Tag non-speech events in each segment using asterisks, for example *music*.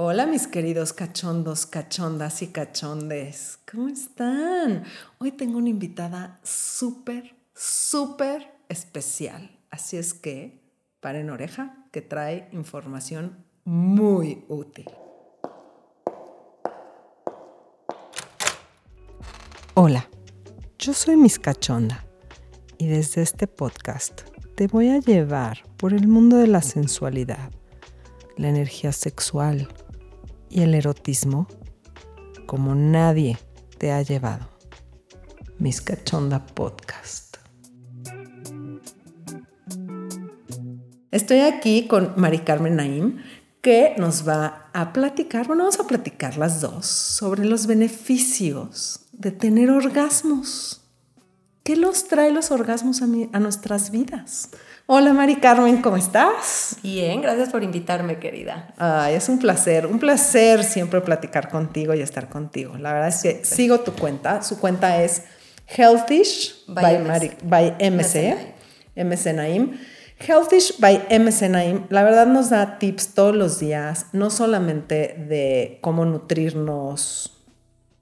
Hola mis queridos cachondos, cachondas y cachondes. ¿Cómo están? Hoy tengo una invitada súper, súper especial. Así es que paren oreja que trae información muy útil. Hola, yo soy Miss Cachonda y desde este podcast te voy a llevar por el mundo de la sensualidad, la energía sexual, y el erotismo como nadie te ha llevado. Miss Cachonda Podcast. Estoy aquí con Mari Carmen Naim, que nos va a platicar, bueno, vamos a platicar las dos sobre los beneficios de tener orgasmos. ¿Qué los trae los orgasmos a, a nuestras vidas? Hola Mari Carmen, ¿cómo estás? Bien, gracias por invitarme, querida. Ay, es un placer, un placer siempre platicar contigo y estar contigo. La verdad es que sigo tu cuenta. Su cuenta es Healthish by, by, MC, MC Naim. Healthish by MC Naim, la verdad nos da tips todos los días, no solamente de cómo nutrirnos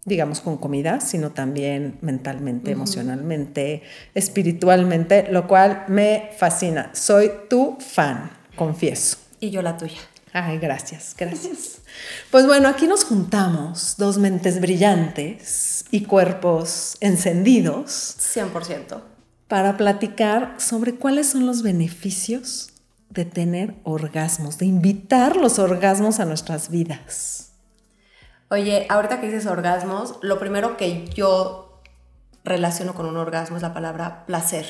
digamos, con comida, sino también mentalmente, emocionalmente, espiritualmente, lo cual me fascina. Soy tu fan, confieso. Y yo la tuya. Ay, gracias, gracias. Pues bueno, aquí nos juntamos dos mentes brillantes y cuerpos encendidos. 100%. Para platicar sobre cuáles son los beneficios de tener orgasmos, de invitar los orgasmos a nuestras vidas. Oye, ahorita que dices orgasmos, lo primero que yo relaciono con un orgasmo es la palabra placer.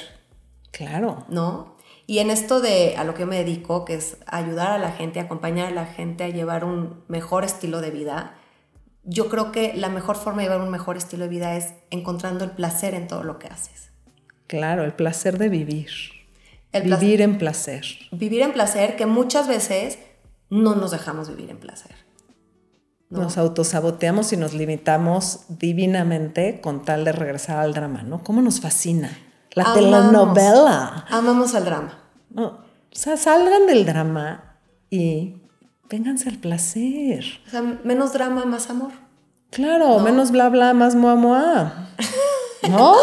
Claro. ¿No? Y en esto de a lo que yo me dedico, que es ayudar a la gente, acompañar a la gente a llevar un mejor estilo de vida, yo creo que la mejor forma de llevar un mejor estilo de vida es encontrando el placer en todo lo que haces. Claro, el placer de vivir. El vivir en placer. Vivir en placer que muchas veces no nos dejamos vivir en placer. Nos autosaboteamos y nos limitamos divinamente con tal de regresar al drama, ¿no? ¿Cómo nos fascina? La telenovela. Amamos al drama. o sea, salgan del drama y vénganse al placer. O sea, menos drama, más amor. Claro, menos bla bla, más moa moa. *laughs* ¿No?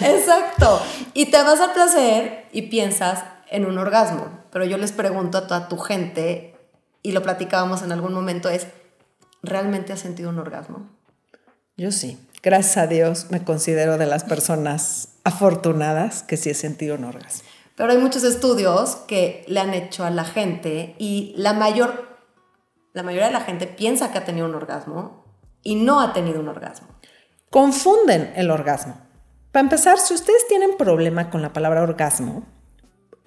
Exacto. Y te vas al placer y piensas en un orgasmo. Pero yo les pregunto a toda tu gente, y lo platicábamos en algún momento, es ¿realmente has sentido un orgasmo? Yo sí. Gracias a Dios me considero de las personas afortunadas que sí he sentido un orgasmo. Pero hay muchos estudios que le han hecho a la gente y la mayor la mayoría de la gente piensa que ha tenido un orgasmo y no ha tenido un orgasmo. Confunden el orgasmo. Para empezar, si ustedes tienen problema con la palabra orgasmo,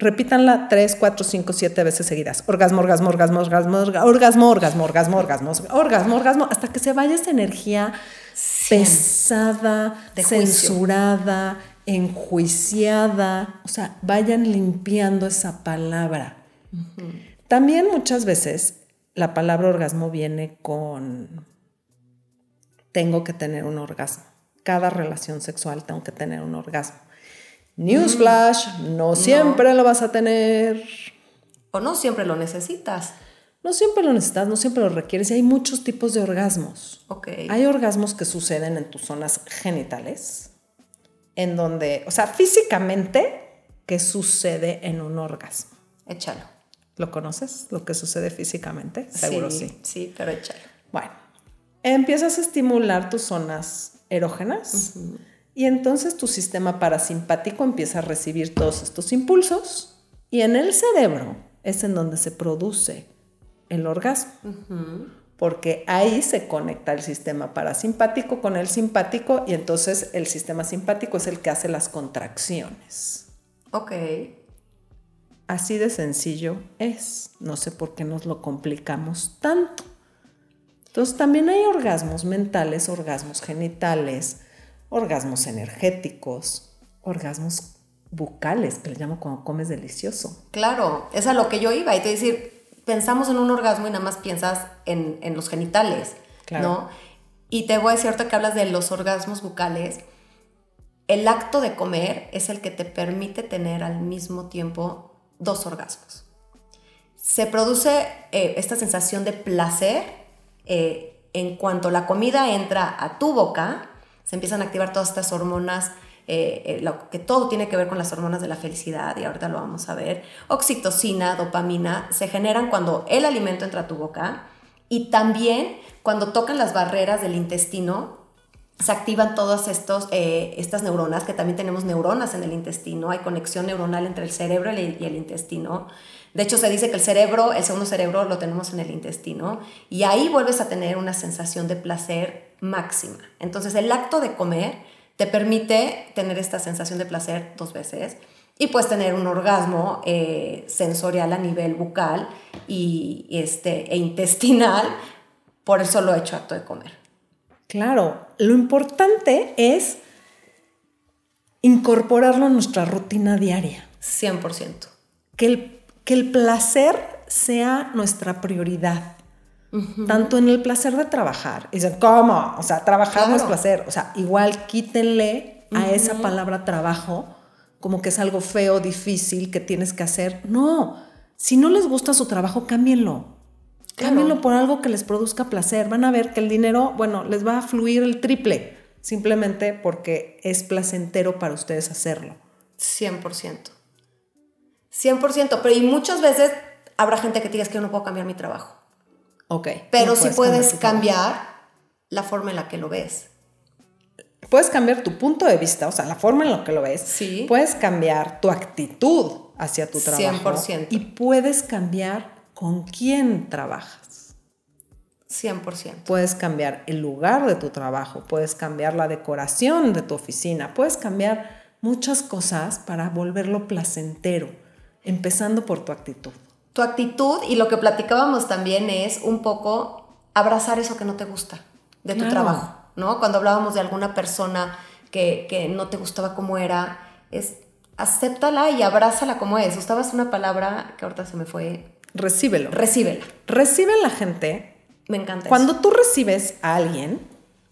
repítanla tres, cuatro, cinco, siete veces seguidas. Orgasmo, orgasmo, orgasmo, orgasmo, orgasmo, orgasmo, orgasmo, orgasmo, orgasmo, orgasmo, hasta que se vaya esa energía pesada, censurada, enjuiciada. O sea, vayan limpiando esa palabra. También muchas veces la palabra orgasmo viene con tengo que tener un orgasmo. Cada relación sexual tengo que tener un orgasmo. Newsflash, no siempre lo vas a tener. O no siempre lo necesitas. No siempre lo necesitas, no siempre lo requieres. Y hay muchos tipos de orgasmos. Ok. Hay orgasmos que suceden en tus zonas genitales, en donde, o sea, físicamente, ¿qué sucede en un orgasmo? Échalo. ¿Lo conoces? Lo que sucede físicamente. Seguro sí. Sí, pero échalo. Bueno, empiezas a estimular tus zonas erógenas. Y entonces tu sistema parasimpático empieza a recibir todos estos impulsos y en el cerebro es en donde se produce el orgasmo. Porque ahí se conecta el sistema parasimpático con el simpático y entonces el sistema simpático es el que hace las contracciones. Ok. Así de sencillo es. No sé por qué nos lo complicamos tanto. Entonces también hay orgasmos mentales, orgasmos genitales, orgasmos energéticos, orgasmos bucales, que le llamo cuando comes delicioso. Claro, es a lo que yo iba. Y te decir, pensamos en un orgasmo y nada más piensas en, los genitales, ¿no? Y te voy a decir ahorita que hablas de los orgasmos bucales, el acto de comer es el que te permite tener al mismo tiempo dos orgasmos. Se produce eh, esta sensación de placer eh, en cuanto la comida entra a tu boca, se empiezan a activar todas estas hormonas eh, eh, lo, que todo tiene que ver con las hormonas de la felicidad, y ahorita lo vamos a ver, oxitocina, dopamina, se generan cuando el alimento entra a tu boca y también cuando tocan las barreras del intestino, se activan todas estos, eh, estas neuronas, que también tenemos neuronas en el intestino, hay conexión neuronal entre el cerebro y el intestino. De hecho, se dice que el cerebro, el segundo cerebro, lo tenemos en el intestino y ahí vuelves a tener una sensación de placer máxima. Entonces, el acto de comer te permite tener esta sensación de placer dos veces y puedes tener un orgasmo eh, sensorial a nivel bucal y, este, e intestinal por el solo hecho acto de comer. Claro, lo importante es incorporarlo a nuestra rutina diaria. 100%. Que el, que el placer sea nuestra prioridad. Tanto en el placer de trabajar. Y dicen, ¿cómo? O sea, trabajar no es placer. O sea, igual quítenle a esa palabra trabajo como que es algo feo, difícil, que tienes que hacer. No, si no les gusta su trabajo, cámbienlo. Cámbienlo por algo que les produzca placer. Van a ver que el dinero, bueno, les va a fluir el triple, simplemente porque es placentero para ustedes hacerlo. 100%. 100%, pero y muchas veces habrá gente que te diga que yo no puedo cambiar mi trabajo. Ok. Pero sí puedes cambiar la forma en la que lo ves. Puedes cambiar tu punto de vista, o sea, la forma en la que lo ves. Sí. Puedes cambiar tu actitud hacia tu trabajo. 100%. Y puedes cambiar con quién trabajas. 100%. Puedes cambiar el lugar de tu trabajo, puedes cambiar la decoración de tu oficina, puedes cambiar muchas cosas para volverlo placentero, empezando por tu actitud tu actitud y lo que platicábamos también es un poco abrazar eso que no te gusta de tu trabajo, ¿no? Cuando hablábamos de alguna persona que, que, no te gustaba como era, es acéptala y abrázala como es. Usabas una palabra que ahorita se me fue. Recíbelo. Recíbela. Recibe la gente. Me encanta. Cuando tú recibes a alguien,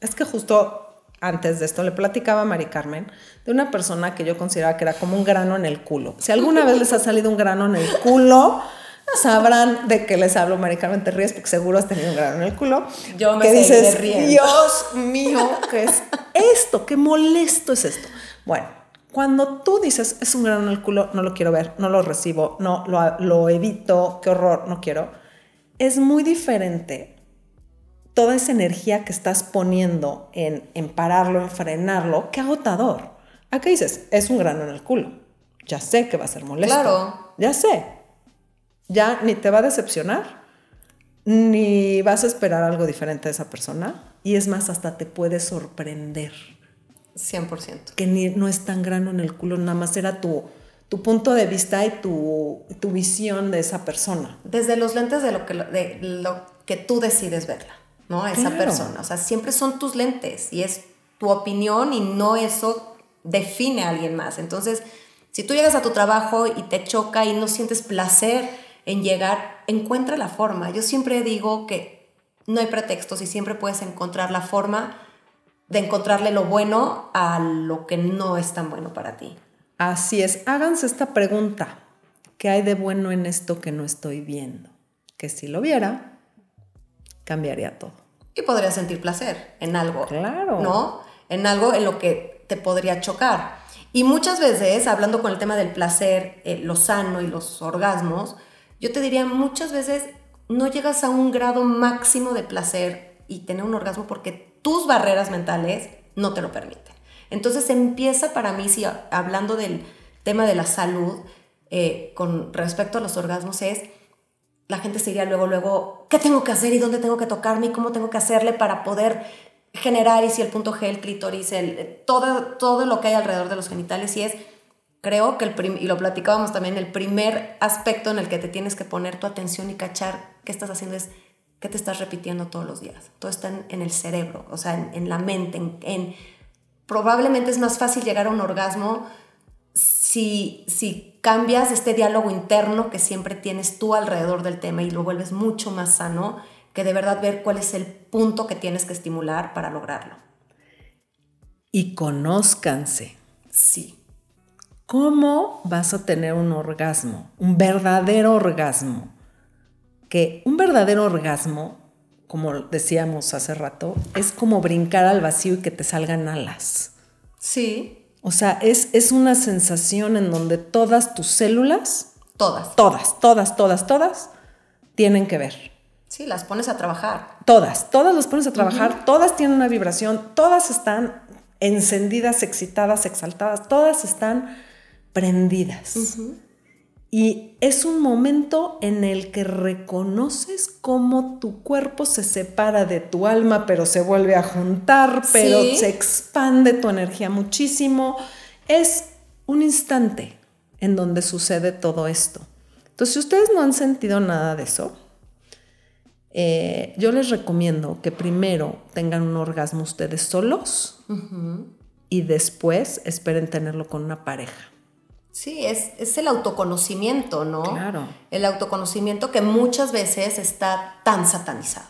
es que justo antes de esto le platicaba a Mari Carmen de una persona que yo consideraba que era como un grano en el culo. Si alguna vez les ha salido un grano en el culo, sabrán de qué les hablo, Mari Carmen, te ríes porque seguro has tenido un grano en el culo. Yo me que dices, Dios mío, ¿qué es esto? ¿Qué molesto es esto? Bueno, cuando tú dices, es un grano en el culo, no lo quiero ver, no lo recibo, no lo, lo evito, qué horror, no quiero, es muy diferente toda esa energía que estás poniendo en, en pararlo, en frenarlo, qué agotador. Acá dices, es un grano en el culo. Ya sé que va a ser molesto. Claro. Ya sé ya ni te va a decepcionar, ni vas a esperar algo diferente de esa persona. Y es más, hasta te puede sorprender. 100%. Que ni, no es tan grano en el culo, nada más era tu, tu punto de vista y tu, tu, visión de esa persona. Desde los lentes de lo que, de lo que tú decides verla, ¿no? Esa persona. O sea, siempre son tus lentes y es tu opinión y no eso define a alguien más. Entonces, si tú llegas a tu trabajo y te choca y no sientes placer, en llegar, encuentra la forma. Yo siempre digo que no hay pretextos y siempre puedes encontrar la forma de encontrarle lo bueno a lo que no es tan bueno para ti. Así es, háganse esta pregunta. ¿Qué hay de bueno en esto que no estoy viendo? Que si lo viera, cambiaría todo. Y podría sentir placer en algo. Claro. ¿No? En algo en lo que te podría chocar. Y muchas veces, hablando con el tema del placer, eh, lo sano y los orgasmos, yo te diría, muchas veces no llegas a un grado máximo de placer y tener un orgasmo porque tus barreras mentales no te lo permiten. Entonces empieza para mí, si hablando del tema de la salud, eh, con respecto a los orgasmos, es la gente se luego, luego, ¿qué tengo que hacer y dónde tengo que tocarme y cómo tengo que hacerle para poder generar y si el punto G, el clítoris, el, todo, todo lo que hay alrededor de los genitales y es creo que el y lo platicábamos también, el primer aspecto en el que te tienes que poner tu atención y cachar qué estás haciendo es qué te estás repitiendo todos los días. Todo está en, el cerebro, o sea, en, la mente. En, probablemente es más fácil llegar a un orgasmo si, si cambias este diálogo interno que siempre tienes tú alrededor del tema y lo vuelves mucho más sano que de verdad ver cuál es el punto que tienes que estimular para lograrlo. Y conózcanse. Sí. ¿Cómo vas a tener un orgasmo? Un verdadero orgasmo. Que un verdadero orgasmo como decíamos hace rato, es como brincar al vacío y que te salgan alas. Sí. O sea, es, es una sensación en donde todas tus células, Todas. todas, todas, todas, todas, tienen que ver. Sí, las pones a trabajar. Todas, todas las pones a trabajar, todas tienen una vibración, todas están encendidas, excitadas, exaltadas, todas están prendidas. Y es un momento en el que reconoces cómo tu cuerpo se separa de tu alma, pero se vuelve a juntar, pero Sí. se expande tu energía muchísimo. Es un instante en donde sucede todo esto. Entonces, si ustedes no han sentido nada de eso, eh, yo les recomiendo que primero tengan un orgasmo ustedes solos y después esperen tenerlo con una pareja. Sí, es, es el autoconocimiento, ¿no? Claro. El autoconocimiento que muchas veces está tan satanizado.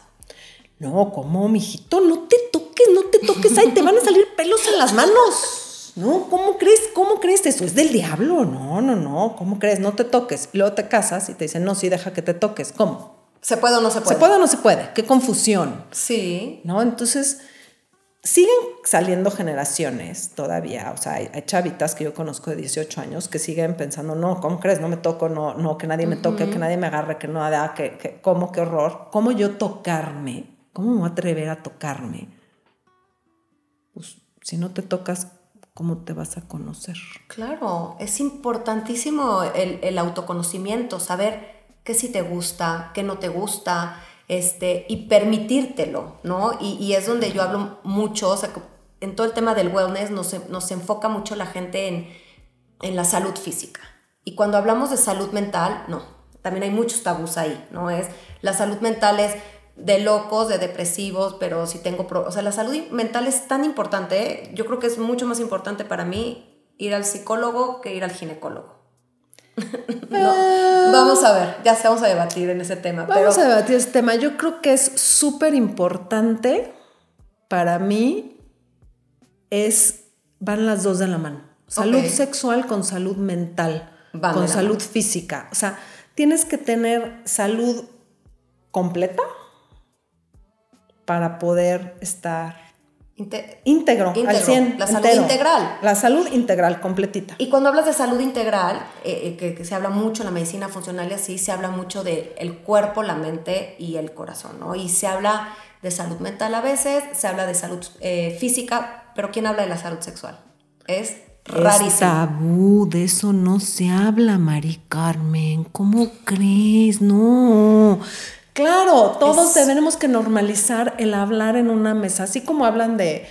No, ¿cómo, mijito? No te toques, no te toques. Ay, te van a salir pelos en las manos. No, ¿cómo crees? ¿Cómo crees? Eso es del diablo. No, no, no. ¿Cómo crees? No te toques. Y luego te casas y te dicen, no, sí, deja que te toques. ¿Cómo? ¿Se puede o no se puede? ¿Se puede o no se puede? Qué confusión. Sí. ¿no? Entonces, siguen saliendo generaciones todavía, o sea, hay, hay chavitas que yo conozco de 18 años que siguen pensando, no, ¿cómo crees? No me toco, no, no, que nadie me toque, que nadie me agarre, que no, ah, que, que, ¿cómo, qué horror? ¿Cómo yo tocarme? ¿Cómo me voy a atrever a tocarme? Pues, si no te tocas, ¿cómo te vas a conocer? Claro, es importantísimo el, el autoconocimiento, saber qué sí te gusta, qué no te gusta, este, y permitírtelo, ¿no? Y, es donde yo hablo mucho, o sea, en todo el tema del wellness nos, nos enfoca mucho la gente en, en la salud física. Y cuando hablamos de salud mental, no, también hay muchos tabús ahí, ¿no? Es, la salud mental es de locos, de depresivos, pero si tengo... Pro o sea, la salud mental es tan importante, ¿eh? yo creo que es mucho más importante para mí ir al psicólogo que ir al ginecólogo. *laughs* no, vamos a ver, ya se vamos a debatir en ese tema. Vamos pero, a debatir ese tema. Yo creo que es súper importante para mí, es, van las dos de la mano. Salud sexual con salud mental, Van con salud mano. física. O sea, tienes que tener salud completa para poder estar inte- íntegro, al Íntegro, 100. la salud entero. integral. La salud integral, completita. Y cuando hablas de salud integral, eh, eh, que, que se habla mucho en la medicina funcional y así, se habla mucho del el cuerpo, la mente y el corazón, ¿no? Y se habla de salud mental a veces, se habla de salud eh, física, pero ¿quién habla de la salud sexual? Es Es rarísimo. tabú, de eso no se habla, Mari Carmen. ¿Cómo crees? No. Claro, todos Es- tenemos que normalizar el hablar en una mesa, así como hablan de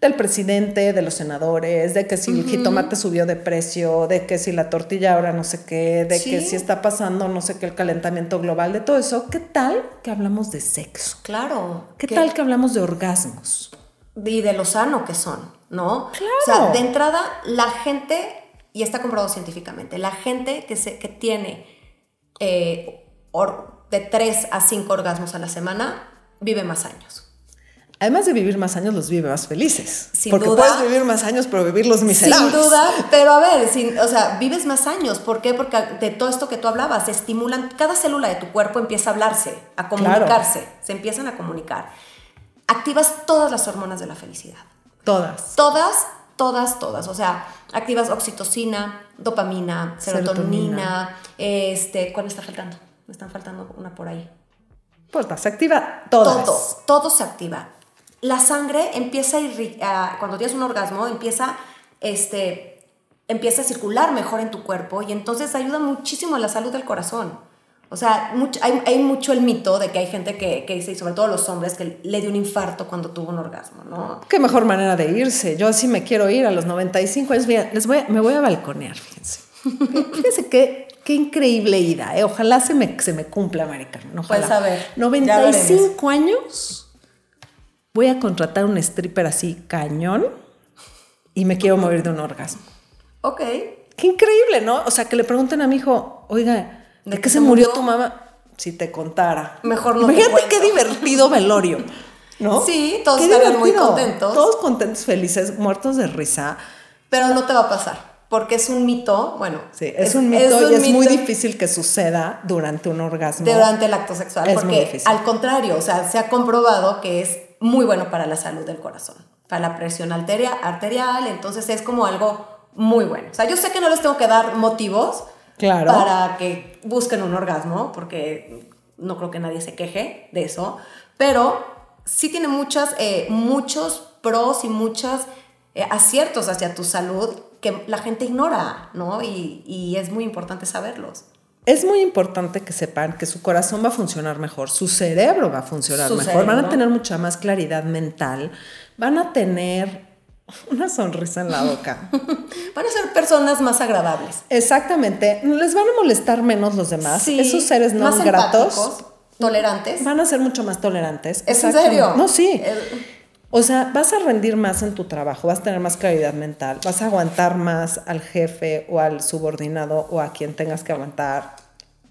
del presidente, de los senadores, de que si el jitomate subió de precio, de que si la tortilla ahora no sé qué, de que si está pasando no sé qué el calentamiento global, de todo eso. ¿Qué tal que hablamos de sexo? Claro. ¿Qué que- tal que hablamos de orgasmos? y de lo sano que son, ¿no? Claro. O sea, de entrada, la gente, y está comprobado científicamente, la gente que, se, que tiene eh, or- de 3 a 5 orgasmos a la semana vive más años. Además de vivir más años, los vive más felices. Sin Porque duda. puedes vivir más años, pero vivirlos miserables. Sin duda, pero a ver, sin- o sea, vives más años. ¿Por qué? Porque de todo esto que tú hablabas, se estimulan, cada célula de tu cuerpo empieza a hablarse, a comunicarse, se empiezan a comunicar. Activas todas las hormonas de la felicidad. Todas. Todas, todas, todas. O sea, activas oxitocina, dopamina, serotonina, este, ¿cuál me está faltando? Me están faltando una por ahí. Pues se activa todas. Todo, todo se activa. La sangre empieza a cuando tienes un orgasmo, empieza, este, empieza a circular mejor en tu cuerpo y entonces ayuda muchísimo a la salud del corazón. O sea, mucho- hay, hay mucho el mito de que hay gente que, que dice, y sobre todo los hombres, que le dio un infarto cuando tuvo un orgasmo, ¿no? Qué mejor manera de irse. Yo así me quiero ir a los 95 años. Les voy a- me voy a balconear, fíjense. *laughs* Fíjense qué, qué increíble ida. ¿eh? Ojalá se me, se me cumpla, Marica. Ojalá. Pues, a ver, ya 95 años. Voy a contratar un stripper así cañón y me quiero morir de un orgasmo. Ok. Qué increíble, ¿no? O sea, que le pregunten a mi hijo, oiga, ¿de, qué se murió tu mamá? Si te contara. Mejor no te Imagínate qué divertido velorio, ¿no? Sí, todos estarían muy contentos. Todos contentos, felices, muertos de risa. Pero no te va a pasar. Porque es un mito, bueno. Sí, es, un mito y es muy difícil que suceda durante un orgasmo. Durante el acto sexual, porque al contrario, o sea, se ha comprobado que es muy bueno para la salud del corazón, para la presión arterial, entonces es como algo muy bueno. O sea, yo sé que no les tengo que dar motivos claro. para que busquen un orgasmo, porque no creo que nadie se queje de eso, pero sí tiene muchas, eh, muchos pros y muchos eh, aciertos hacia tu salud que la gente ignora, ¿no? Y, y es muy importante saberlos. Es muy importante que sepan que su corazón va a funcionar mejor, su cerebro va a funcionar mejor, van a tener mucha más claridad mental, van a tener una sonrisa en la boca. *laughs* van a ser personas más agradables. Exactamente, les van a molestar menos los demás, esos seres no gratos. Tolerantes. Van a ser mucho más tolerantes. ¿Es en serio? No, sí. O sea, vas a rendir más en tu trabajo, vas a tener más claridad mental, vas a aguantar más al jefe o al subordinado o a quien tengas que aguantar.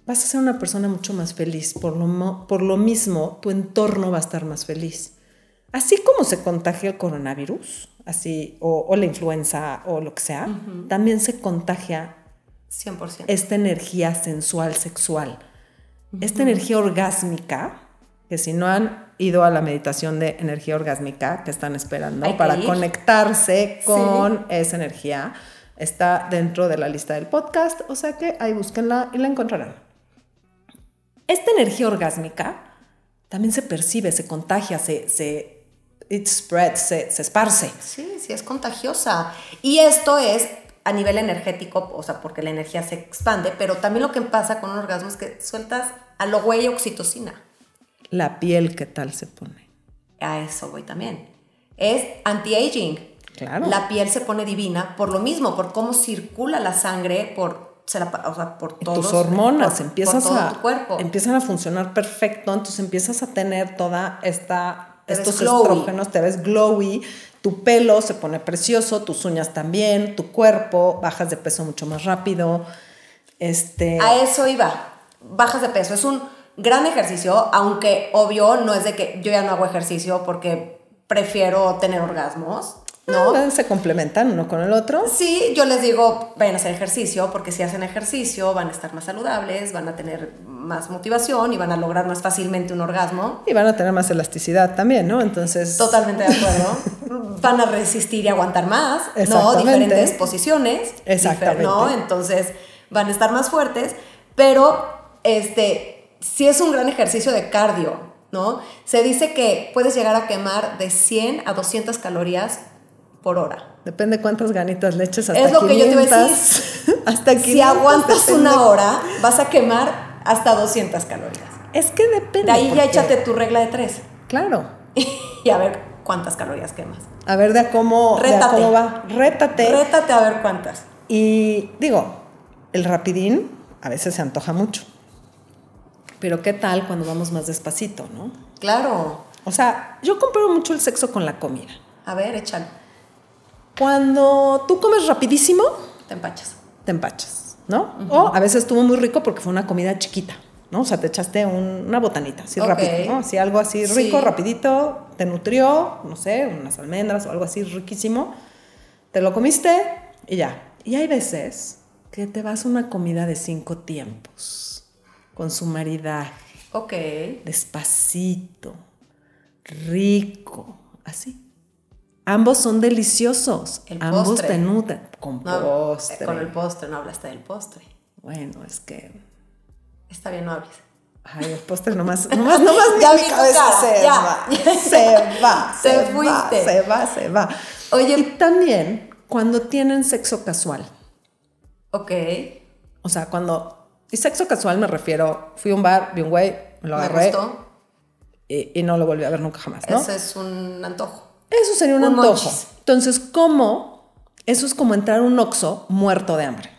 Vas a ser una persona mucho más feliz. Por lo, por lo mismo, tu entorno va a estar más feliz. Así como se contagia el coronavirus, así, o, la influenza o lo que sea, también se contagia 100%. esta energía sensual, sexual, esta energía orgásmica, que si no han ido a la meditación de energía orgásmica que están esperando para conectarse con esa energía. Está dentro de la lista del podcast, o sea que ahí búsquenla y la encontrarán. Esta energía orgásmica también se percibe, se contagia, se, se it spreads, se, se esparce. Sí, sí, es contagiosa. Y esto es a nivel energético, o sea, porque la energía se expande, pero también lo que pasa con un orgasmo es que sueltas a lo güey oxitocina la piel, ¿qué tal se pone? A eso voy también. Es anti-aging. Claro. La piel se pone divina por lo mismo, por cómo circula la sangre, por, o sea, por todos, tus hormonas empiezas a, cuerpo. empiezan a funcionar perfecto, entonces empiezas a tener toda esta estos estrógenos, te ves glowy, tu pelo se pone precioso, tus uñas también, tu cuerpo, bajas de peso mucho más rápido. Este A eso iba. Bajas de peso, es un gran ejercicio, aunque obvio no es de que yo ya no hago ejercicio porque prefiero tener orgasmos. ¿no? Ah, se complementan uno con el otro. Sí, yo les digo, vayan a hacer ejercicio, porque si hacen ejercicio van a estar más saludables, van a tener más motivación y van a lograr más fácilmente un orgasmo. Y van a tener más elasticidad también, ¿no? Entonces... Totalmente de acuerdo. *laughs* van a resistir y aguantar más, ¿no? Diferentes posiciones. Exactamente. ¿no? Entonces van a estar más fuertes, pero este sí es un gran ejercicio de cardio, ¿no? Se dice que puedes llegar a quemar de 100 a 200 calorías por hora. Depende cuántas ganitas le eches hasta Es lo que yo te iba a decir. *laughs* hasta Si aguantas una hora, vas a quemar hasta 200 calorías. Es que depende. De ahí ya échate tu regla de tres. Claro. *laughs* y a ver cuántas calorías quemas. A ver de cómo, de cómo va. Rétate. Rétate a ver cuántas. Y digo, el rapidín a veces se antoja mucho. Pero ¿qué tal cuando vamos más despacito, no? Claro. O sea, yo comparo mucho el sexo con la comida. A ver, échalo. Cuando tú comes rapidísimo... Te empachas. Te empachas, ¿no? O a veces estuvo muy rico porque fue una comida chiquita, ¿no? O sea, te echaste una botanita, así rápido, ¿no? Así algo así rico, rapidito, te nutrió, no sé, unas almendras o algo así riquísimo. Te lo comiste y ya. Y hay veces que te vas a una comida de cinco tiempos con su maridaje. Ok. Despacito, rico, así. Ambos son deliciosos. El Ambos postre. te nutren. Con postre. Con el postre, no hablaste del postre. Bueno, es que. Está bien, no hables. Ay, el postre nomás, *laughs* nomás, nomás ya mi cabeza *laughs* se va. Se va. Se, se fuiste. se va, se va. Oye. Y también cuando tienen sexo casual. Ok. O sea, cuando y sexo casual me refiero, fui a un bar, vi un güey, me lo agarré. Y, no lo volví a ver nunca jamás, ¿no? Eso es un antojo. Eso sería un, antojo. Entonces, ¿cómo? Eso es como entrar a un oxo muerto de hambre.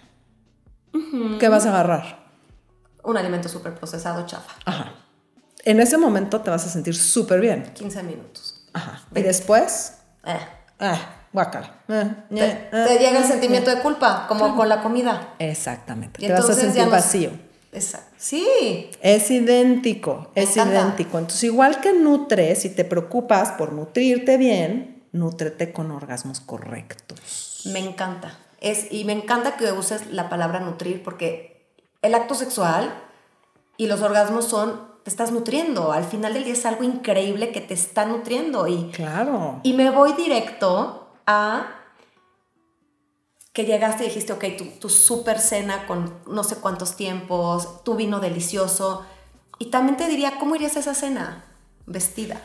¿Qué vas a agarrar? Un alimento súper procesado, chafa. Ajá. En ese momento te vas a sentir súper bien. 15 minutos. Ajá. Y después... Eh. Eh guácala. Eh, te, eh, llega el eh, sentimiento de culpa, como con la comida. Exactamente. te vas a sentir vacío. Exacto. Sí. Es idéntico, es idéntico. Entonces, igual que nutres y te preocupas por nutrirte bien, nútrete con orgasmos correctos. Me encanta. es, y me encanta que uses la palabra nutrir porque el acto sexual y los orgasmos son, te estás nutriendo. Al final del día es algo increíble que te está nutriendo. Y, claro. Y me voy directo a que llegaste y dijiste, ok, tu, tu super cena con no sé cuántos tiempos, tu vino delicioso. Y también te diría, ¿cómo irías a esa cena? Vestida.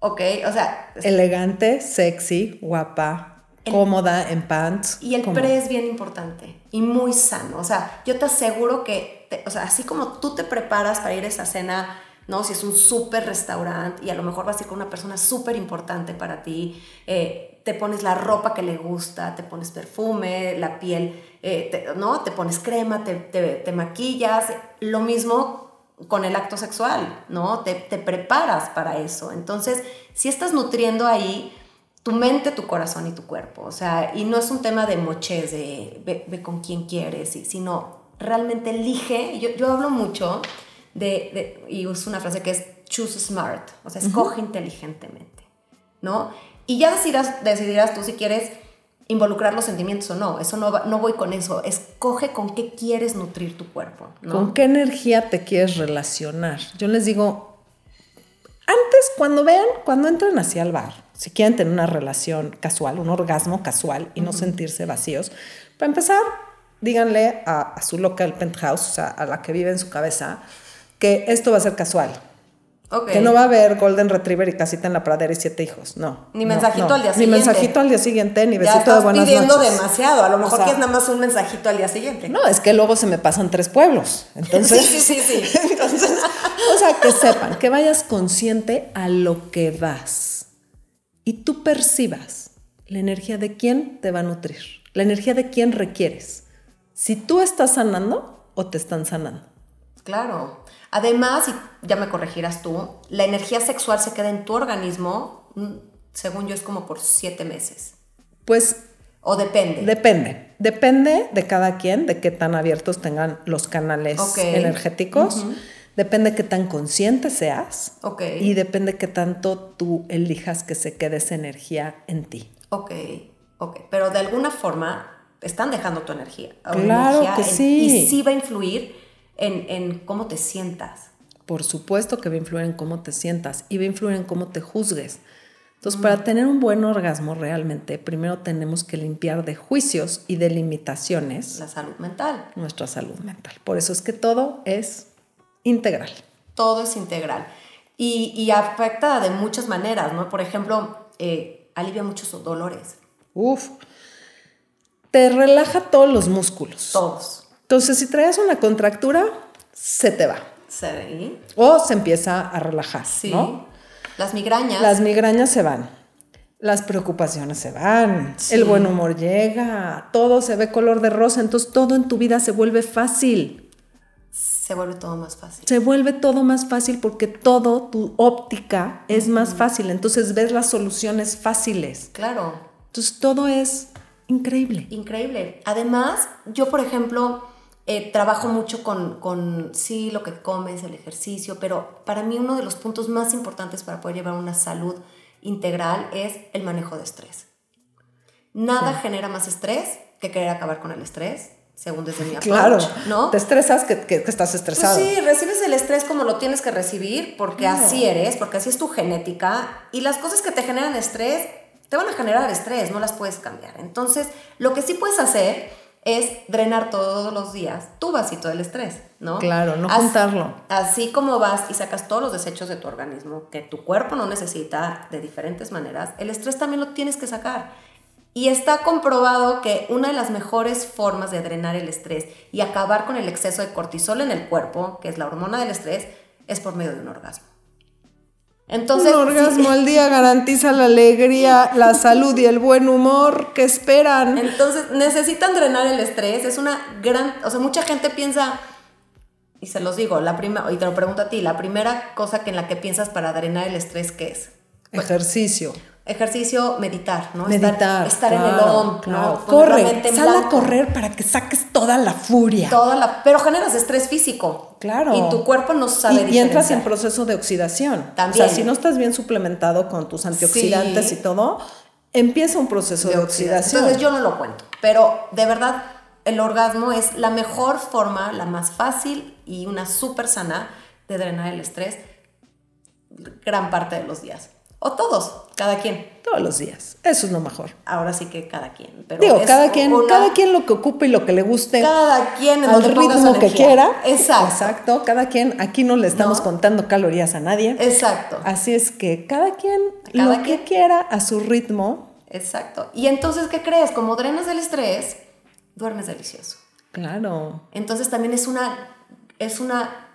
Ok, o sea... Elegante, sexy, guapa, cómoda, en pants. Y el pre es bien importante y muy sano. O sea, yo te aseguro que, o sea, así como tú te preparas para ir a esa cena, ¿no? Si es un súper restaurante y a lo mejor vas a ir con una persona súper importante para ti, eh, te pones la ropa que le gusta, te pones perfume, la piel, eh, ¿no? Te pones crema, te, te, maquillas. Lo mismo con el acto sexual, ¿no? Te, te, preparas para eso. Entonces, si estás nutriendo ahí tu mente, tu corazón y tu cuerpo, o sea, y no es un tema de moches, de ve, con quién quieres, sino realmente elige, yo, yo hablo mucho de, y uso una frase que es choose smart, o sea, escoge inteligentemente, ¿no? Y ya decidirás, decidirás tú si quieres involucrar los sentimientos o no. Eso no, no voy con eso. Escoge con qué quieres nutrir tu cuerpo. ¿Con qué energía te quieres relacionar? Yo les digo, antes cuando vean, cuando entren hacia el bar, si quieren tener una relación casual, un orgasmo casual y no sentirse vacíos, para empezar, díganle a, a su local penthouse, o sea, a la que vive en su cabeza, que esto va a ser casual que no va a haber Golden Retriever y casita en la pradera y siete hijos, no. Ni mensajito al día siguiente. Ni mensajito al día siguiente, ni besito de buenas pidiendo demasiado. A lo mejor que es nada más un mensajito al día siguiente. No, es que luego se me pasan tres pueblos. *laughs* Entonces, sí, sí, sí. *laughs* entonces, o sea, que sepan, que vayas consciente a lo que vas. Y tú percibas la energía de quién te va a nutrir, la energía de quién requieres. Si tú estás sanando o te están sanando. Claro. Además, y ya me corregirás tú, la energía sexual se queda en tu organismo, mm, según yo, es como por siete meses. Pues... ¿O depende? Depende. Depende de cada quien, de qué tan abiertos tengan los canales energéticos. Depende de qué tan consciente seas. Okay. Y depende de qué tanto tú elijas que se quede esa energía en ti. Ok, ok. Pero de alguna forma están dejando tu energía. Claro que sí. Y sí va a influir en, cómo te sientas. Por supuesto que va a influir en cómo te sientas y va a influir en cómo te juzgues. Entonces, para tener un buen orgasmo realmente, primero tenemos que limpiar de juicios y de limitaciones. La salud mental. Nuestra salud mental. Por eso es que todo es integral. Todo es integral. Y, afecta de muchas maneras, ¿no? Por ejemplo, eh, alivia muchos dolores. Uf. Te relaja todos los músculos. Todos. Entonces, si traes una contractura, se te va. Sí. O se empieza a relajar. Sí. Las migrañas. Las migrañas se van. Las preocupaciones se van. El buen humor llega. Todo se ve color de rosa. Entonces, todo en tu vida se vuelve fácil. Se vuelve todo más fácil. Se vuelve todo más fácil porque todo, tu óptica es más fácil. Entonces ves las soluciones fáciles. Claro. Entonces todo es increíble. Increíble. Además, yo, por ejemplo, eh, trabajo mucho con, con, sí, lo que comes, el ejercicio, pero para mí uno de los puntos más importantes para poder llevar una salud integral es el manejo de estrés. Nada genera más estrés que querer acabar con el estrés, según desde mi *laughs* approach, claro, ¿no? Te estresas que, que, estás estresado. Pues sí, recibes el estrés como lo tienes que recibir, porque así eres, porque así es tu genética, y las cosas que te generan estrés te van a generar estrés, no las puedes cambiar. Entonces, lo que sí puedes hacer es drenar todos los días tu vasito del estrés, ¿no? Claro, no juntarlo. Así como vas y sacas todos los desechos de tu organismo que tu cuerpo no necesita de diferentes maneras, el estrés también lo tienes que sacar. Y está comprobado que una de las mejores formas de drenar el estrés y acabar con el exceso de cortisol en el cuerpo, que es la hormona del estrés, es por medio de un orgasmo. Entonces, un orgasmo al día garantiza la alegría, la salud y el buen humor que esperan. Entonces, necesitan drenar el estrés. Es una gran, o sea, mucha gente piensa, y se los digo, la primera, y te lo pregunto a ti, la primera cosa que en la que piensas para drenar el estrés, ¿qué es? Ejercicio ejercicio, meditar, ¿no? Meditar. Estar, en el OM, ¿no? Corre, sal a correr para que saques toda la furia. Toda la, pero generas estrés físico. Claro. Y tu cuerpo no sabe Y, y entras en proceso de oxidación. También. O sea, si no estás bien suplementado con tus antioxidantes y todo, empieza un proceso de, oxidación. Entonces yo no lo cuento, pero de verdad el orgasmo es la mejor forma, la más fácil y una súper sana de drenar el estrés gran parte de los días. O todos, cada quien. Todos los días. Eso es lo mejor. Ahora sí que cada quien. Pero Digo, cada quien, cada quien lo que ocupe y lo que le guste. Cada quien en al ritmo que quiera. Exacto. Exacto. Cada quien, aquí no le estamos contando calorías a nadie. Exacto. Así es que cada quien lo que quiera a su ritmo. Exacto. Y entonces, ¿qué crees? Como drenas del estrés, duermes delicioso. Claro. Entonces también es una, es una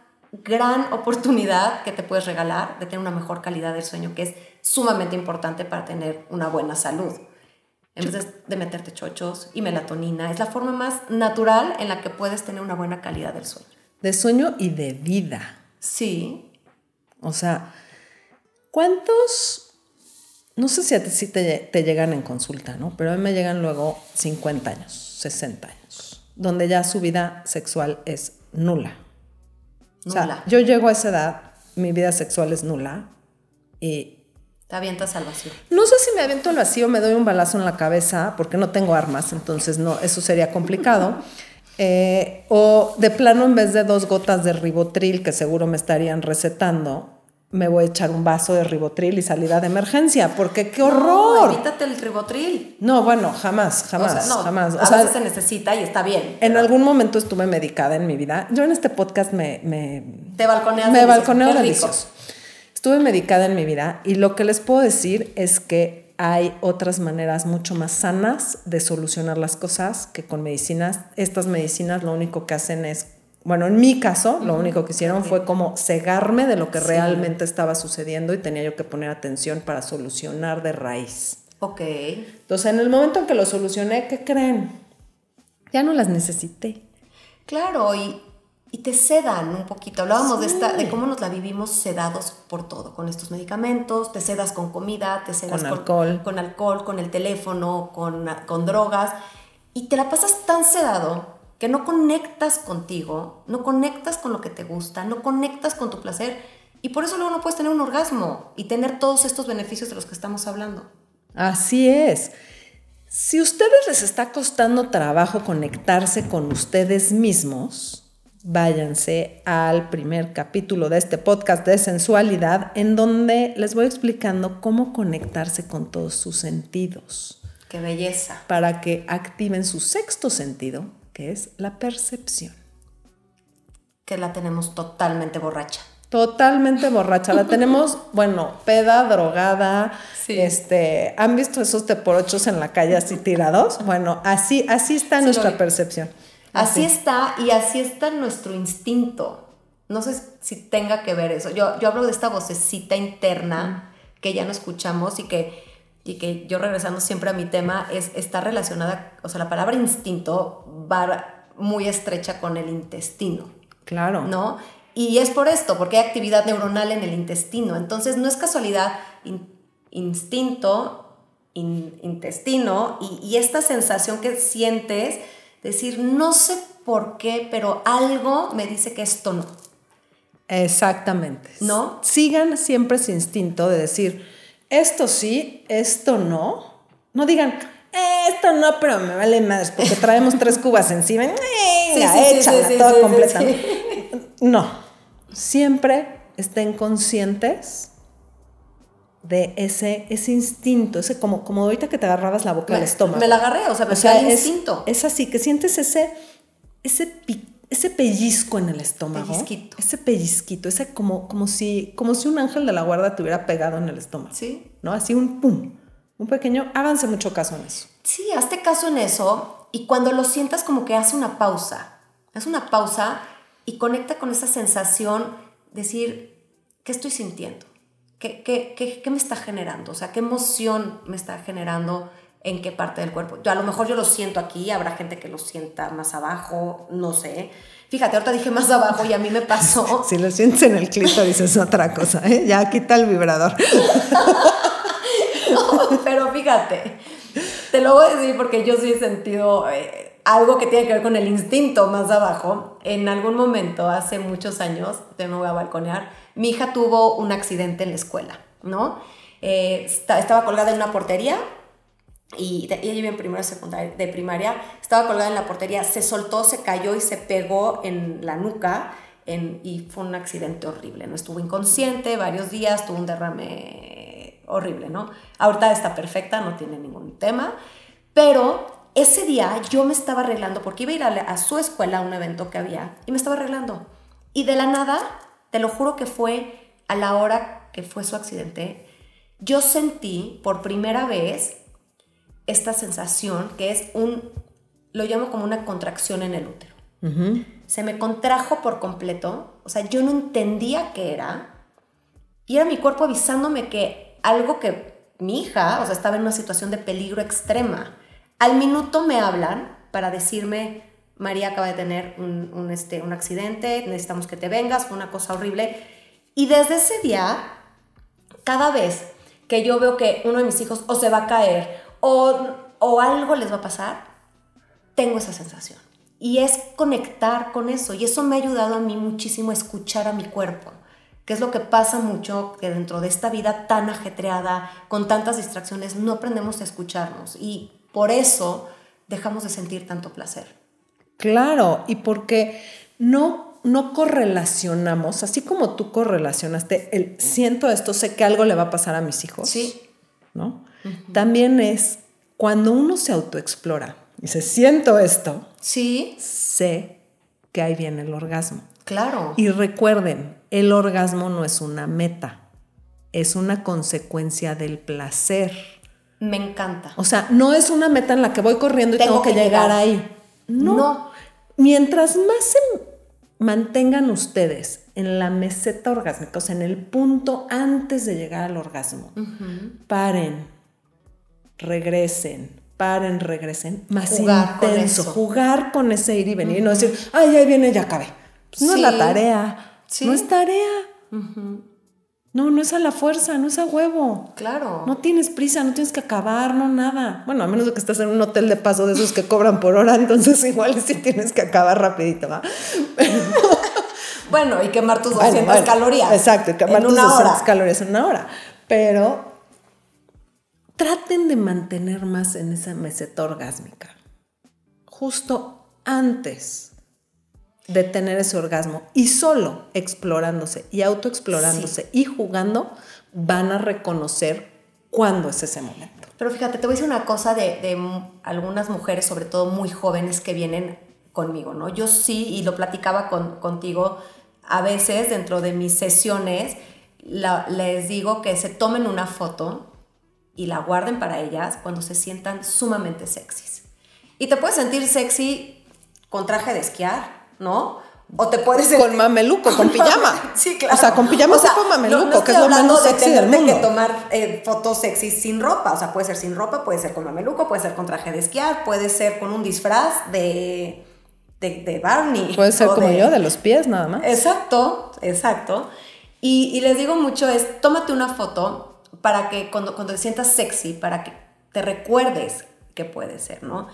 gran oportunidad que te puedes regalar de tener una mejor calidad del sueño, que es sumamente importante para tener una buena salud. En vez de meterte chochos y melatonina, es la forma más natural en la que puedes tener una buena calidad del sueño. De sueño y de vida. Sí. O sea, ¿cuántos? No sé si a ti te, te llegan en consulta, ¿no? Pero a mí me llegan luego 50 años, 60 años, donde ya su vida sexual es nula o sea, yo llego a esa edad, mi vida sexual es nula y... Te avientas al vacío. No sé si me aviento al vacío, me doy un balazo en la cabeza, porque no tengo armas, entonces no, eso sería complicado. *laughs* Eh, o de plano, en vez de dos gotas de ribotril, que seguro me estarían recetando, me voy a echar un vaso de ribotril y salida de emergencia, porque qué horror. No, evítate el ribotril. No, bueno, jamás, jamás, jamás. a veces se necesita y está bien. En algún momento estuve medicada en mi vida. Yo en este podcast me... me Te balconeas. Me balconeo delicioso. Estuve medicada en mi vida y lo que les puedo decir es que hay otras maneras mucho más sanas de solucionar las cosas que con medicinas. Estas medicinas lo único que hacen es bueno, en mi caso, lo único que hicieron fue como cegarme de lo que realmente estaba sucediendo y tenía yo que poner atención para solucionar de raíz. Ok. Entonces, en el momento en que lo solucioné, ¿qué creen? Ya no las necesité. Claro, y, y te sedan un poquito. Hablábamos de, esta, de cómo nos la vivimos sedados por todo, con estos medicamentos, te sedas con comida, te sedas con, alcohol. Con alcohol, con el teléfono, con, con drogas, y te la pasas tan sedado que no conectas contigo, no conectas con lo que te gusta, no conectas con tu placer y por eso luego no puedes tener un orgasmo y tener todos estos beneficios de los que estamos hablando. Así es. Si a ustedes les está costando trabajo conectarse con ustedes mismos, váyanse al primer capítulo de este podcast de sensualidad en donde les voy explicando cómo conectarse con todos sus sentidos. Qué belleza. Para que activen su sexto sentido, que es la percepción. Que la tenemos totalmente borracha. Totalmente borracha. La tenemos, *laughs* bueno, peda, drogada. Este, ¿Han visto esos teporochos en la calle así tirados? Bueno, así, así está nuestra percepción. Así. está y así está nuestro instinto. No sé si tenga que ver eso. Yo, yo hablo de esta vocecita interna que ya no escuchamos y que y que yo regresando siempre a mi tema, es, está relacionada, o sea, la palabra instinto va muy estrecha con el intestino. Claro. ¿No? Y es por esto, porque hay actividad neuronal en el intestino. Entonces, no es casualidad, instinto, intestino, y, y esta sensación que sientes, decir, no sé por qué, pero algo me dice que esto no. Exactamente. ¿No? Sigan siempre ese instinto de decir, esto sí, esto no. No digan, esto no, pero me vale más porque traemos tres cubas encima. Venga, échala toda completa. No, siempre estén conscientes de ese, ese instinto, ese como, como ahorita que te agarrabas la boca del estómago. Me la agarré, o sea, me o sea, es, instinto. Es así, que sientes ese, ese ese pellizco en el estómago. Pellizquito. Ese pellizquito, ese como, como, si, como si un ángel de la guarda te hubiera pegado en el estómago. Sí. ¿No? Así un pum. Un pequeño, háganse mucho caso en eso. Sí, hazte caso en eso y cuando lo sientas como que hace una pausa. Haz una pausa y conecta con esa sensación, decir, ¿qué estoy sintiendo? ¿Qué, qué, qué, qué me está generando? O sea, ¿qué emoción me está generando? en qué parte del cuerpo. Yo, a lo mejor yo lo siento aquí, habrá gente que lo sienta más abajo, no sé. Fíjate, ahorita dije más abajo y a mí me pasó. *laughs* Si lo sientes en el clítoris es otra cosa, ¿eh? Ya quita el vibrador. *laughs* pero fíjate, te lo voy a decir porque yo sí he sentido eh, algo que tiene que ver con el instinto más abajo. En algún momento, hace muchos años, te me voy a balconear, mi hija tuvo un accidente en la escuela, ¿no? Eh, estaba colgada en una portería y ella iba en primero secundaria, de primaria, estaba colgada en la portería, se soltó, se cayó y se pegó en la nuca y fue un accidente horrible, ¿no? Estuvo inconsciente varios días, tuvo un derrame horrible, ¿no? Ahorita está perfecta, no tiene ningún tema, pero ese día yo me estaba arreglando porque iba a ir a, a su escuela a un evento que había y me estaba arreglando. Y de la nada, te lo juro que fue a la hora que fue su accidente, yo sentí por primera vez esta sensación que es un, lo llamo como una contracción en el útero. Se me contrajo por completo, o sea, yo no entendía qué era, y era mi cuerpo avisándome que algo que mi hija, o sea, estaba en una situación de peligro extrema. Al minuto me hablan para decirme, María acaba de tener un, este, un accidente, necesitamos que te vengas, fue una cosa horrible. Y desde ese día, cada vez que yo veo que uno de mis hijos o se va a caer o, o algo les va a pasar, tengo esa sensación. Y es conectar con eso. Y eso me ha ayudado a mí muchísimo a escuchar a mi cuerpo, que es lo que pasa mucho, que dentro de esta vida tan ajetreada, con tantas distracciones, no aprendemos a escucharnos. Y por eso dejamos de sentir tanto placer. Claro, y porque no no correlacionamos, así como tú correlacionaste el siento esto, sé que algo le va a pasar a mis hijos. Sí. ¿No? También es cuando uno se autoexplora y dice, siento esto. Sí. Sé que ahí viene el orgasmo. Claro. Y recuerden, el orgasmo no es una meta, es una consecuencia del placer. Me encanta. O sea, no es una meta en la que voy corriendo y tengo, que, llegar, ahí. No. no. Mientras más se mantengan ustedes en la meseta orgásmica, o sea, en el punto antes de llegar al orgasmo. Paren, regresen, paren, regresen, más intenso, jugar con ese ir y venir y no decir, ay, ahí viene, ya acabé. Pues no es la tarea, no es tarea. No, no es a la fuerza, no es a huevo. Claro. No tienes prisa, no tienes que acabar, no nada. Bueno, a menos de que estés en un hotel de paso de esos que cobran por hora, entonces igual sí tienes que acabar rapidito, ¿va? *laughs* bueno, y quemar tus 200 calorías. Exacto, y quemar tus 200 calorías en una hora. Pero traten de mantener más en esa meseta orgásmica. Justo antes de tener ese orgasmo y solo explorándose y autoexplorándose y jugando van a reconocer cuándo es ese momento. Pero fíjate, te voy a decir una cosa de, algunas mujeres, sobre todo muy jóvenes, que vienen conmigo, ¿no? Yo sí, y lo platicaba con, contigo, a veces dentro de mis sesiones, les digo que se tomen una foto y la guarden para ellas cuando se sientan sumamente sexys. Y te puedes sentir sexy con traje de esquiar, ¿no? O te puedes con mameluco, con *laughs* pijama. sí, claro. O sea, con pijama o sea, tipo mameluco, que es lo menos sexy del mundo. que tomar eh, fotos sexy sin ropa, o sea, puede ser sin ropa, puede ser con mameluco, puede ser con traje de esquiar, puede ser con un disfraz de de, Barney. Puede ser como yo, de los pies nada más. Exacto, exacto. Y, y, les digo mucho es, tómate una foto para que cuando, cuando te sientas sexy, para que te recuerdes que puede ser, ¿no?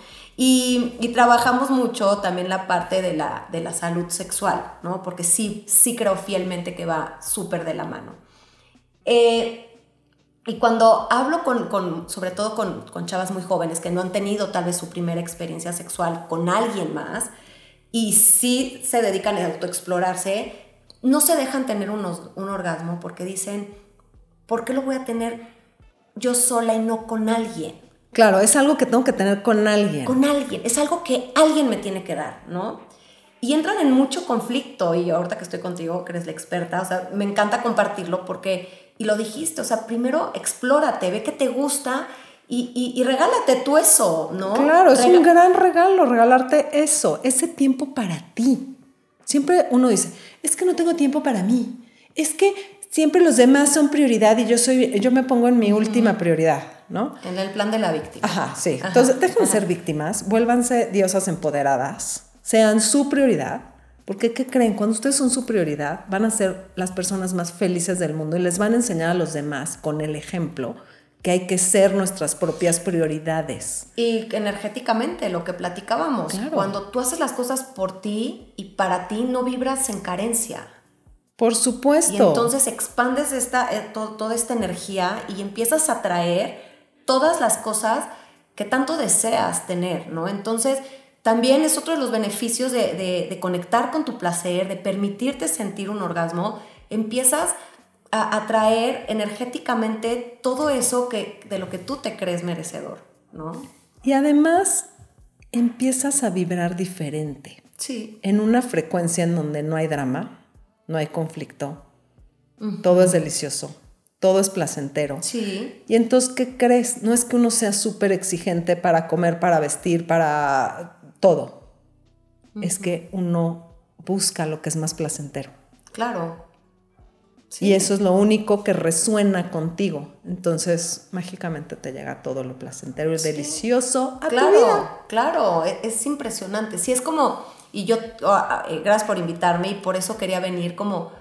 Y, trabajamos mucho también la parte de la, de la salud sexual, ¿no? Porque sí, sí creo fielmente que va súper de la mano. Eh, y cuando hablo con, sobre todo con, con, chavas muy jóvenes que no han tenido tal vez su primera experiencia sexual con alguien más y sí se dedican a autoexplorarse, no se dejan tener unos, un orgasmo porque dicen, ¿por qué lo voy a tener yo sola y no con alguien? Claro, es algo que tengo que tener con alguien. Con alguien, es algo que alguien me tiene que dar, ¿no? Y entran en mucho conflicto y ahorita que estoy contigo, que eres la experta, o sea, me encanta compartirlo porque, y lo dijiste, o sea, primero explórate, ve que te gusta y, y, regálate tú eso, ¿no? Claro, es un gran regalo regalarte eso, ese tiempo para ti. Siempre uno dice, es que no tengo tiempo para mí, es que siempre los demás son prioridad y yo, soy, yo me pongo en mi última prioridad. ¿No? En el plan de la víctima. Ajá, sí. Entonces, dejen de ser víctimas, vuélvanse diosas empoderadas, sean su prioridad, porque ¿qué creen? Cuando ustedes son su prioridad, van a ser las personas más felices del mundo y les van a enseñar a los demás con el ejemplo que hay que ser nuestras propias prioridades. Y energéticamente, lo que platicábamos, cuando tú haces las cosas por ti y para ti no vibras en carencia. Por supuesto. Y entonces expandes esta, eh, toda esta energía y empiezas a traer todas las cosas que tanto deseas tener, ¿no? Entonces, también es otro de los beneficios de, conectar con tu placer, de permitirte sentir un orgasmo. Empiezas a atraer energéticamente todo eso que, de lo que tú te crees merecedor, ¿no? Y además empiezas a vibrar diferente. Sí. En una frecuencia en donde no hay drama, no hay conflicto, todo es delicioso, todo es placentero. Sí. Y entonces, ¿qué crees? No es que uno sea súper exigente para comer, para vestir, para todo. Es que uno busca lo que es más placentero. Claro. Y eso es lo único que resuena contigo. Entonces, mágicamente te llega todo lo placentero y delicioso a claro, tu vida. Claro, e-, es, impresionante. Sí, es como, y yo, ah, eh, gracias por invitarme y por eso quería venir como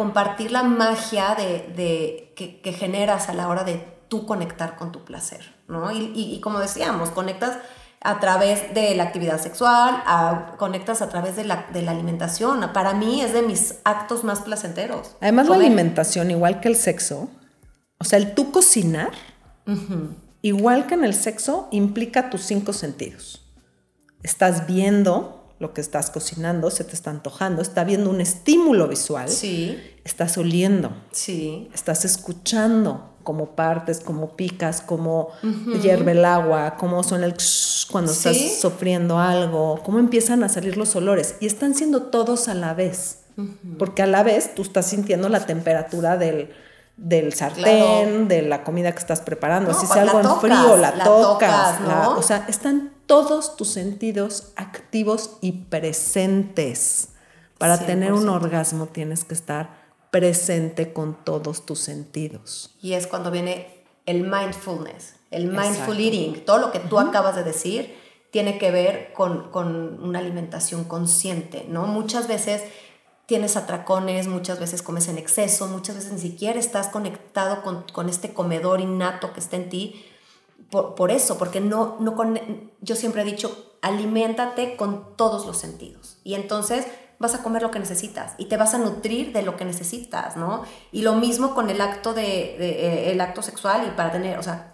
compartir la magia de, que, generas a la hora de tú conectar con tu placer, ¿no? Y, como decíamos, conectas a través de la actividad sexual, conectas a través de la, alimentación. Para mí es de mis actos más placenteros. Además, la alimentación, igual que el sexo, o sea, el tú cocinar, igual que en el sexo, implica tus cinco sentidos. Estás viendo, lo que estás cocinando, se te está antojando, está viendo un estímulo visual. Sí. Estás oliendo. Sí. Estás escuchando cómo partes, cómo picas, cómo hierve el agua, cómo suena el cuando estás sofriendo algo, cómo empiezan a salir los olores. Y están siendo todos a la vez. Porque a la vez tú estás sintiendo la temperatura del, del sartén, de la comida que estás preparando. si es pues algo en frío, la, tocas. ¿no? o sea, están todos tus sentidos activos y presentes. Para tener un orgasmo tienes que estar presente con todos tus sentidos. Y es cuando viene el mindfulness, el mindful eating, todo lo que tú acabas de decir tiene que ver con, con, una alimentación consciente, ¿no? Muchas veces tienes atracones, muchas veces comes en exceso, muchas veces ni siquiera estás conectado con, con este comedor innato que está en ti por, eso, porque no, no con, yo siempre he dicho, aliméntate con todos los sentidos. Y entonces vas a comer lo que necesitas y te vas a nutrir de lo que necesitas, ¿no? Y lo mismo con el acto de, eh, el acto sexual y para tener, o sea,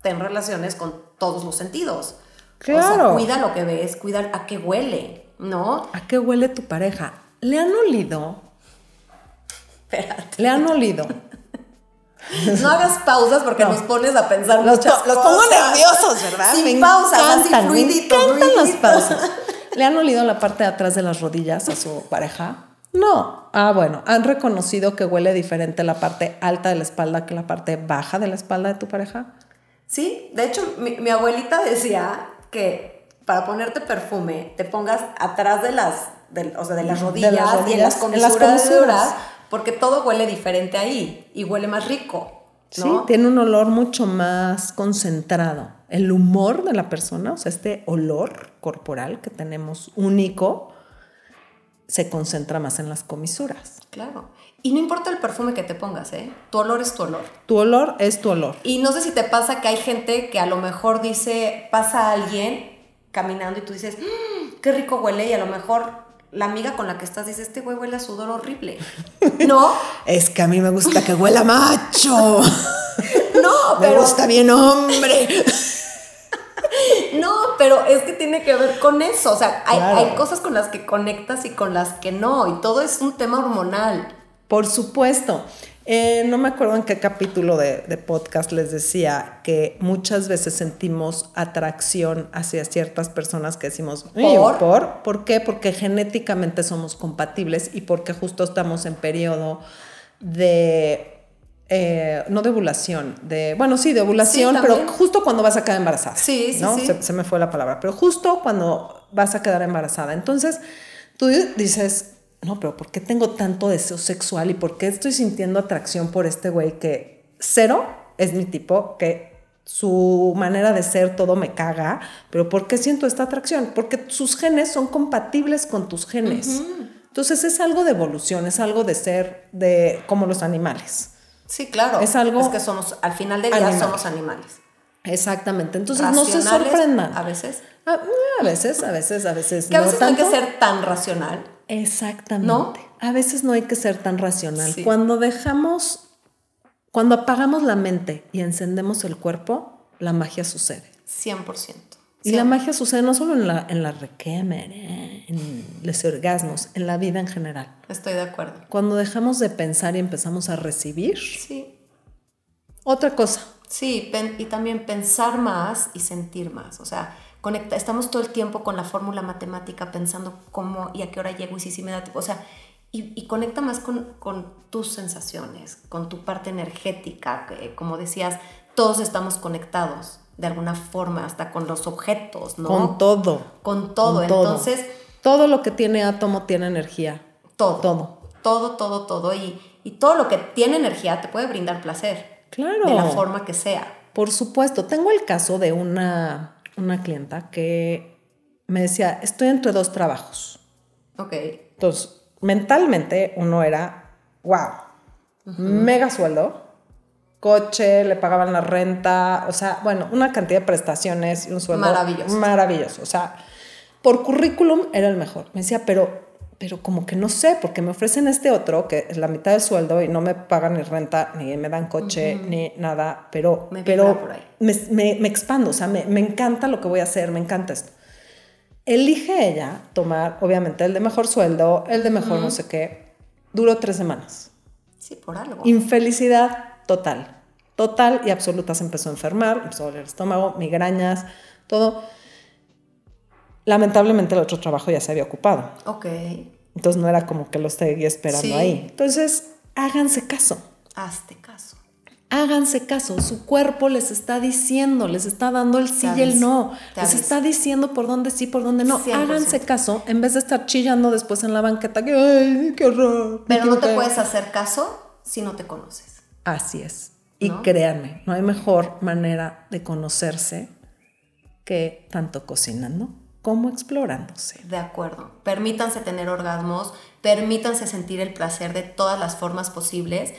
ten relaciones con todos los sentidos. Claro. cuida lo que ves, cuida a qué huele, ¿no? ¿A qué huele tu pareja? ¿Le han olido? Espérate. ¿Le han olido? *laughs* No hagas pausas porque nos pones a pensar los, muchas Los pongo nerviosos, ¿verdad? Sin pausas, así fluidito, me las pausas. ¿Le han olido la parte de atrás de las rodillas a su pareja? No. Ah, bueno, ¿han reconocido que huele diferente la parte alta de la espalda que la parte baja de la espalda de tu pareja? Sí, de hecho, mi, abuelita decía que para ponerte perfume te pongas atrás de las, o sea, de las rodillas, y en las comisuras, porque todo huele diferente ahí y huele más rico. Sí, tiene un olor mucho más concentrado. El humor de la persona, o sea, este olor corporal que tenemos único, se concentra más en las comisuras. Claro. Y no importa el perfume que te pongas, ¿eh? Tu olor es tu olor. Tu olor es tu olor. Y no sé si te pasa que hay gente que a lo mejor dice, pasa alguien caminando y tú dices, mm, qué rico huele y a lo mejor la amiga con la que estás dice, este güey huele a sudor horrible. ¿No? *laughs* es que a mí me gusta que huela macho. *laughs* no, pero... Me gusta bien hombre. no, pero es que tiene que ver con eso. O sea, hay, hay cosas con las que conectas y con las que no. Y todo es un tema hormonal. Por supuesto. Eh, no me acuerdo en qué capítulo de, podcast les decía que muchas veces sentimos atracción hacia ciertas personas que decimos, ¿por? ¿por? ¿Por qué? Porque genéticamente somos compatibles y porque justo estamos en periodo de eh, no de ovulación, de, bueno, sí, de ovulación, pero justo cuando vas a quedar embarazada. Sí, sí, ¿no? Se, se, me fue la palabra, pero justo cuando vas a quedar embarazada. Entonces, tú dices, no, pero ¿por qué tengo tanto deseo sexual y por qué estoy sintiendo atracción por este güey que cero es mi tipo, que su manera de ser todo me caga, pero ¿por qué siento esta atracción? Porque sus genes son compatibles con tus genes. Entonces es algo de evolución, es algo de ser de como los animales. Sí, claro. Es algo. Es que somos, al final del día somos animales. Exactamente. Entonces no se sorprendan. A veces. A, a veces, a veces, a veces. Que a veces no hay que ser tan racional. Exactamente. ¿No? A veces no hay que ser tan racional. Cuando dejamos, cuando apagamos la mente y encendemos el cuerpo, la magia sucede. 100%. Y la magia sucede no solo en la, en la en los orgasmos, en la vida en general. Estoy de acuerdo. Cuando dejamos de pensar y empezamos a recibir. Sí. Otra cosa. Sí, y también pensar más y sentir más. O sea, conecta, estamos todo el tiempo con la fórmula matemática pensando cómo y a qué hora llego y si sí me da O sea, y, conecta más con, con, tus sensaciones, con tu parte energética. Que, como decías, todos estamos conectados de alguna forma, hasta con los objetos, ¿no? Con todo. Con todo. Entonces. Todo. lo que tiene átomo tiene energía. Todo. Todo. Todo, todo, todo. Y, y todo lo que tiene energía te puede brindar placer. Claro. De la forma que sea. Por supuesto. Tengo el caso de una, una clienta que me decía, estoy entre dos trabajos. Ok. Entonces, mentalmente uno era, wow, mega sueldo coche, le pagaban la renta, o sea, bueno, una cantidad de prestaciones y un sueldo maravilloso. Maravilloso, o sea, por currículum era el mejor. Me decía, pero pero como que no sé, porque me ofrecen este otro, que es la mitad del sueldo y no me pagan ni renta, ni me dan coche, ni nada, pero, me pero por ahí. Me, me, me, expando, o sea, me, me, encanta lo que voy a hacer, me encanta esto. Elige ella tomar, obviamente, el de mejor sueldo, el de mejor no sé qué. Duró tres semanas. Sí, por algo. Infelicidad total, total y absoluta. Se empezó a enfermar, empezó a doler el estómago, migrañas, todo. Lamentablemente el otro trabajo ya se había ocupado. Ok. Entonces no era como que lo seguía esperando ahí. Entonces, háganse caso. Hazte caso. Háganse caso, su cuerpo les está diciendo, les está dando el sí y el no, les está diciendo por dónde sí, por dónde no. Háganse caso en vez de estar chillando después en la banqueta que, ay, qué horror. Pero no te puedes hacer caso si no te conoces. Así es. Y créanme, no hay mejor manera de conocerse que tanto cocinando como explorándose. De acuerdo. Permítanse tener orgasmos, permítanse sentir el placer de todas las formas posibles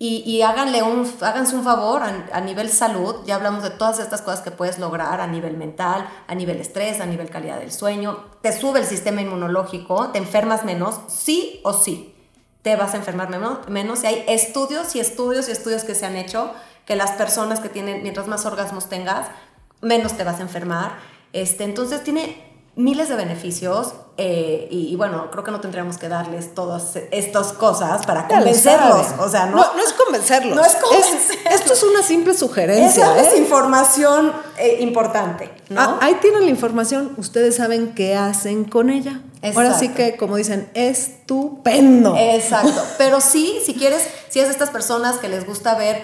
y, háganle un, háganse un favor a, a, nivel salud. Ya hablamos de todas estas cosas que puedes lograr a nivel mental, a nivel estrés, a nivel calidad del sueño. Te sube el sistema inmunológico, te enfermas menos, sí o sí te vas a enfermar menos, Y hay estudios y estudios y estudios que se han hecho que las personas que tienen, mientras más orgasmos tengas, menos te vas a enfermar. Este, entonces tiene miles de beneficios eh, y, bueno, creo que no tendríamos que darles todas estas cosas para convencerlos. O sea, no, no, es convencerlos. No es convencerlos. esto es una simple sugerencia. Es, ¿eh? información eh, importante. ¿no? Ah, ahí tienen la información. Ustedes saben qué hacen con ella. Ahora sí que, como dicen, estupendo. Exacto. *laughs* Pero sí, si quieres, si es de estas personas que les gusta ver,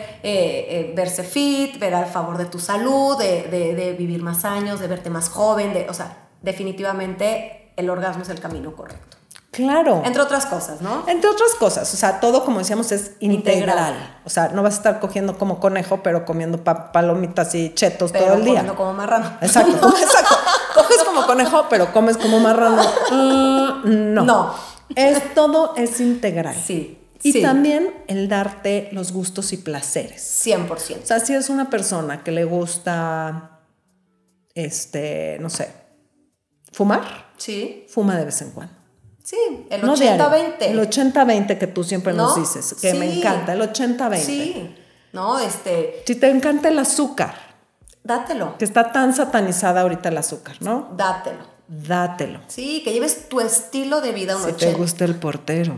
verse fit, ver al favor de tu salud, de, de, de vivir más años, de verte más joven, de, o sea, definitivamente el orgasmo es el camino correcto. Claro. Entre otras cosas, ¿no? Entre otras cosas. O sea, todo, como decíamos, es integral. O sea, no vas a estar cogiendo como conejo, pero comiendo palomitas y chetos todo el día. Comiendo como marrano. Exacto, *laughs* exacto. Coges como conejo, pero comes como marrano. Mm, no. No. Es, todo es integral. Sí. Y también el darte los gustos y placeres. 100%. O sea, si es una persona que le gusta, este, no sé, ¿Fumar? Sí. Fuma de vez en cuando. Sí, el 80-20. el 80-20 que tú siempre nos dices, que me encanta, el 80-20. Sí, no, este... Si te encanta el azúcar. Dátelo. Que está tan satanizada ahorita el azúcar, ¿no? Dátelo. Dátelo. Sí, que lleves tu estilo de vida un si te gusta el portero.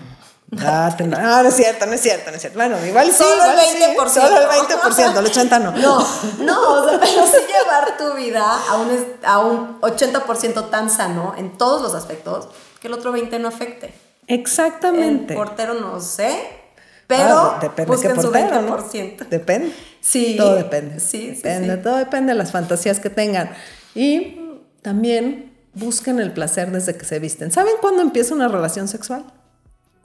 Dátelo. Ah, no es cierto, no es cierto, no es cierto. Bueno, igual sí. Solo el 20%. solo el 20%, el 80 no. No, no, o sea, pero sí llevar tu vida a un, a un 80% tan sano en todos los aspectos que el otro 20 no afecte. Exactamente. El portero no sé, pero ah, depende qué portero, ¿no? Depende. Sí. Todo depende. Sí, depende, sí, todo depende de las fantasías que tengan. Y también busquen el placer desde que se visten. ¿Saben cuándo empieza una relación sexual?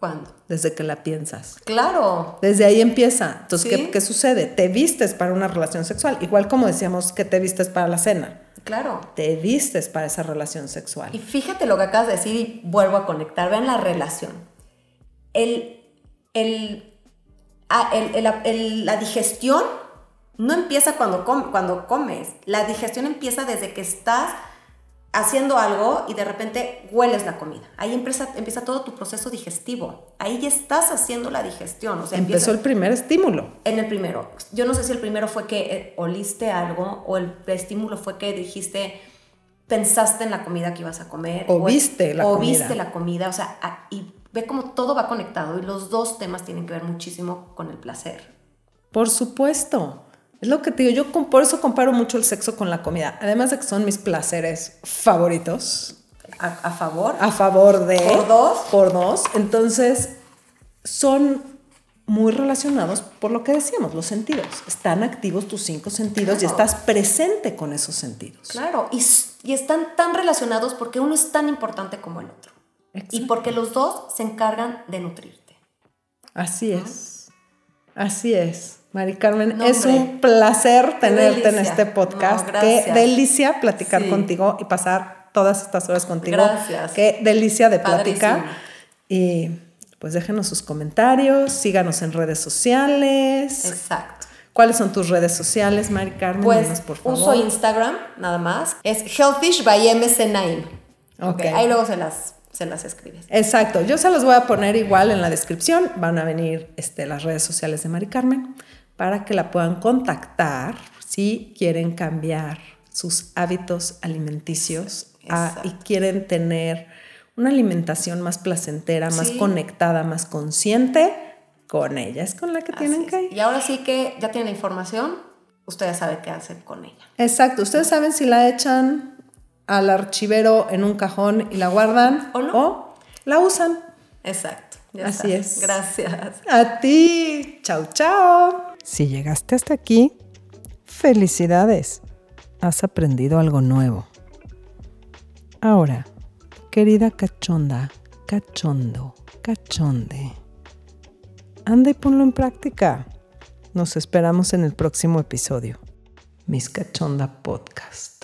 ¿Cuándo? Desde que la piensas. Claro. Desde ahí empieza. Entonces, ¿qué, ¿qué, sucede? Te vistes para una relación sexual. Igual como decíamos que te vistes para la cena. Claro. Te vistes para esa relación sexual. Y fíjate lo que acabas de decir y vuelvo a conectar. Vean la relación. El, el, ah, la digestión no empieza cuando, cuando comes. La digestión empieza desde que estás haciendo algo y de repente hueles la comida. Ahí empieza, empieza todo tu proceso digestivo. Ahí ya estás haciendo la digestión. O sea, Empezó el primer estímulo. En el primero. Yo no sé si el primero fue que eh, oliste algo o el estímulo fue que dijiste, pensaste en la comida que ibas a comer. O, viste la o comida. viste la comida. O sea, y ve cómo todo va conectado y los dos temas tienen que ver muchísimo con el placer. Por supuesto. Es lo que te digo, yo por eso comparo mucho el sexo con la comida. Además de que son mis placeres favoritos. A, favor. A favor de. Por dos. Por dos. Entonces, son muy relacionados por lo que decíamos, los sentidos. Están activos tus cinco sentidos y estás presente con esos sentidos. Claro, y, y, están tan relacionados porque uno es tan importante como el otro. Y porque los dos se encargan de nutrirte. Así es. Así es. Mari Carmen, es un placer tenerte en este podcast. Qué delicia platicar contigo y pasar todas estas horas contigo. Gracias. Qué delicia de plática. Y pues déjenos sus comentarios, síganos en redes sociales. Exacto. ¿Cuáles son tus redes sociales, Mari Carmen? Pues por favor. uso Instagram, nada más. Es Healthish by MC Okay. Ahí luego se las se las escribes. Exacto, yo se los voy a poner igual en la descripción, van a venir este, las redes sociales de Mari Carmen para que la puedan contactar si quieren cambiar sus hábitos alimenticios y quieren tener una alimentación más placentera, más conectada, más consciente con ella. Es con la que tienen que ir. Y ahora sí que ya tienen información, ustedes saben qué hacer con ella. Exacto, ustedes saben si la echan al archivero en un cajón y la guardan o, no? o la usan. Exacto. Así es. Gracias. A ti. Chao, chao. Si llegaste hasta aquí, felicidades. Has aprendido algo nuevo. Ahora, querida cachonda, cachondo, cachonde, anda y ponlo en práctica. Nos esperamos en el próximo episodio. Mis Cachonda Podcast.